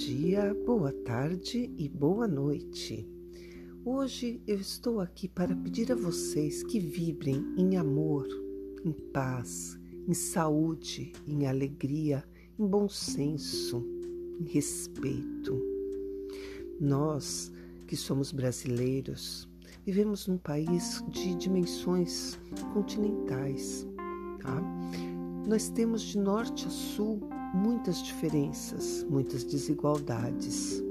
dia, boa tarde e boa noite. Hoje eu estou aqui para pedir a vocês que vibrem em amor, em paz, em saúde, em alegria, em bom senso, em respeito. Nós, que somos brasileiros, vivemos num país de dimensões continentais. Tá? Nós temos de norte a sul muitas diferenças, muitas desigualdades.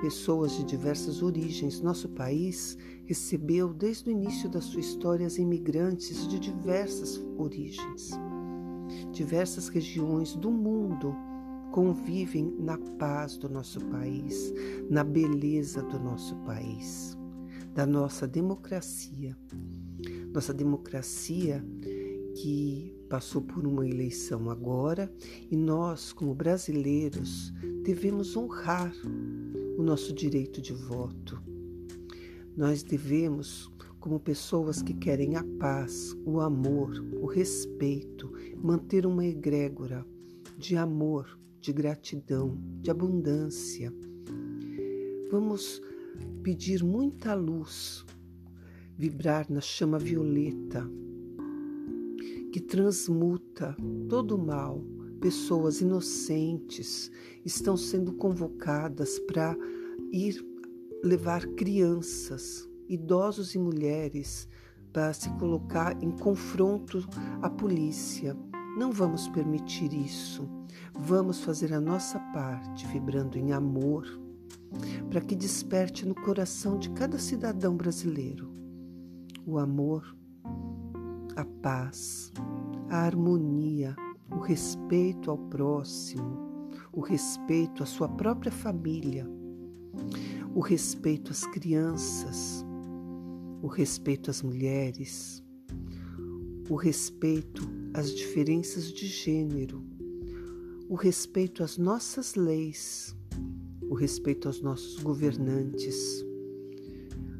Pessoas de diversas origens, nosso país recebeu desde o início da sua história imigrantes de diversas origens. Diversas regiões do mundo convivem na paz do nosso país, na beleza do nosso país, da nossa democracia. Nossa democracia que passou por uma eleição agora e nós, como brasileiros, devemos honrar o nosso direito de voto. Nós devemos, como pessoas que querem a paz, o amor, o respeito, manter uma egrégora de amor, de gratidão, de abundância. Vamos pedir muita luz, vibrar na chama violeta que transmuta todo o mal. Pessoas inocentes estão sendo convocadas para ir levar crianças, idosos e mulheres para se colocar em confronto à polícia. Não vamos permitir isso. Vamos fazer a nossa parte, vibrando em amor, para que desperte no coração de cada cidadão brasileiro o amor, a paz, a harmonia, o respeito ao próximo, o respeito à sua própria família, o respeito às crianças, o respeito às mulheres, o respeito às diferenças de gênero, o respeito às nossas leis, o respeito aos nossos governantes,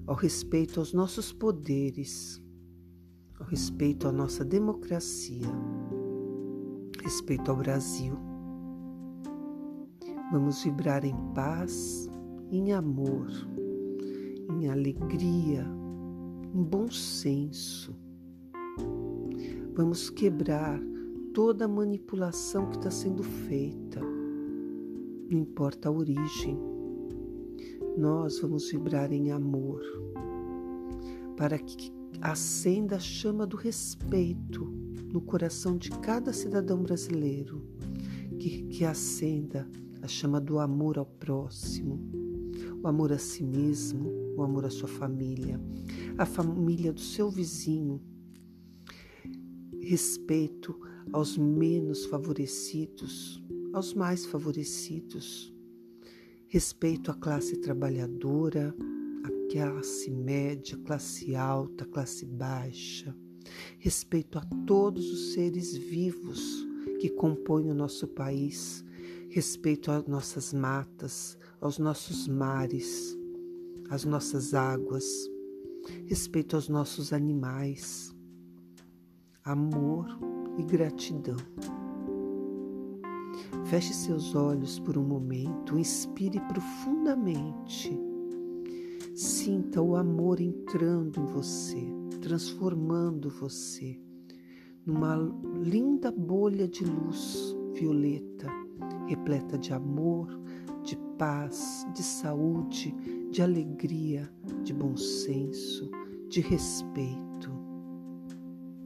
ao respeito aos nossos poderes ao respeito à nossa democracia, respeito ao Brasil. Vamos vibrar em paz, em amor, em alegria, em bom senso. Vamos quebrar toda a manipulação que está sendo feita, não importa a origem. Nós vamos vibrar em amor, para que acenda a chama do respeito no coração de cada cidadão brasileiro, que, que acenda a chama do amor ao próximo, o amor a si mesmo, o amor à sua família, a família do seu vizinho, respeito aos menos favorecidos, aos mais favorecidos, respeito à classe trabalhadora, classe média, classe alta, classe baixa, respeito a todos os seres vivos que compõem o nosso país, respeito às nossas matas, aos nossos mares, às nossas águas, respeito aos nossos animais, amor e gratidão. Feche seus olhos por um momento, inspire profundamente Sinta o amor entrando em você, transformando você numa linda bolha de luz violeta, repleta de amor, de paz, de saúde, de alegria, de bom senso, de respeito,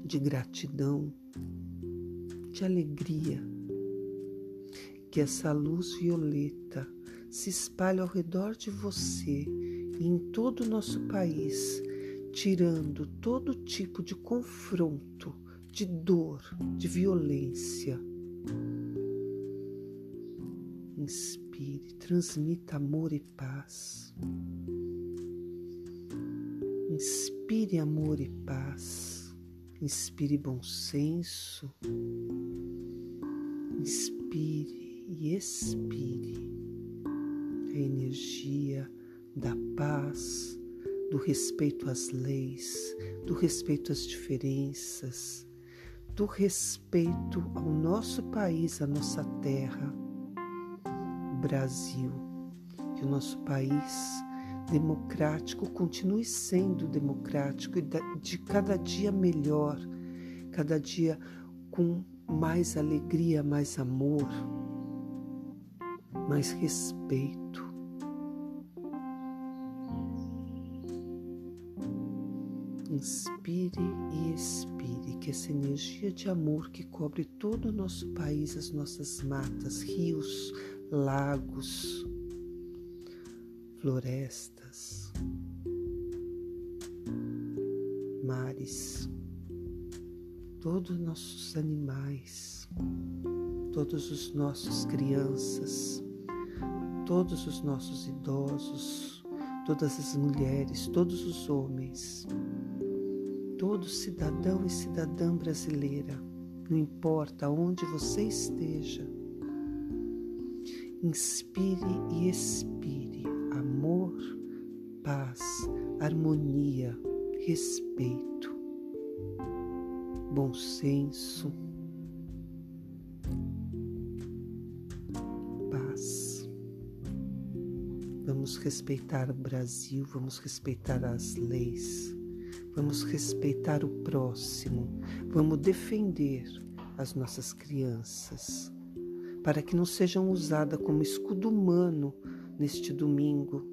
de gratidão, de alegria. Que essa luz violeta se espalhe ao redor de você em todo o nosso país, tirando todo tipo de confronto, de dor, de violência. Inspire, transmita amor e paz. Inspire amor e paz. Inspire bom senso. Inspire e expire a energia da paz, do respeito às leis, do respeito às diferenças, do respeito ao nosso país, à nossa terra, Brasil, que o nosso país democrático continue sendo democrático e de cada dia melhor, cada dia com mais alegria, mais amor, mais respeito. Inspire e expire que essa energia de amor que cobre todo o nosso país, as nossas matas, rios, lagos, florestas, mares, todos os nossos animais, todos os nossos crianças, todos os nossos idosos, todas as mulheres, todos os homens, todo cidadão e cidadã brasileira, não importa onde você esteja, inspire e expire amor, paz, harmonia, respeito, bom senso, paz. Vamos respeitar o Brasil, vamos respeitar as leis, vamos respeitar o próximo, vamos defender as nossas crianças, para que não sejam usadas como escudo humano neste domingo,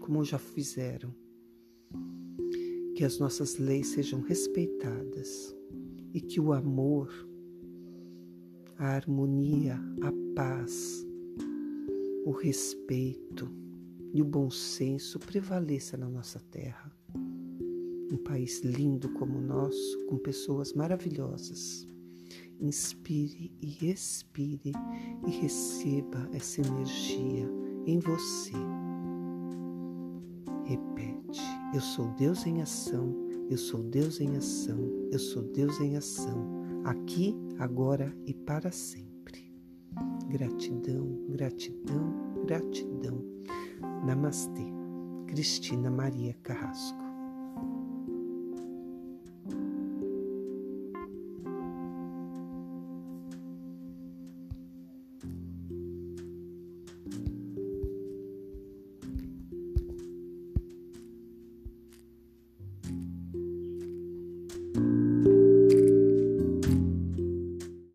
como já fizeram. Que as nossas leis sejam respeitadas e que o amor, a harmonia, a paz, o respeito e o bom senso prevaleça na nossa terra. Um país lindo como o nosso, com pessoas maravilhosas. Inspire e expire e receba essa energia em você. Repete: Eu sou Deus em ação, eu sou Deus em ação, eu sou Deus em ação, aqui, agora e para sempre. Gratidão, gratidão, gratidão. Namastê. Cristina Maria Carrasco.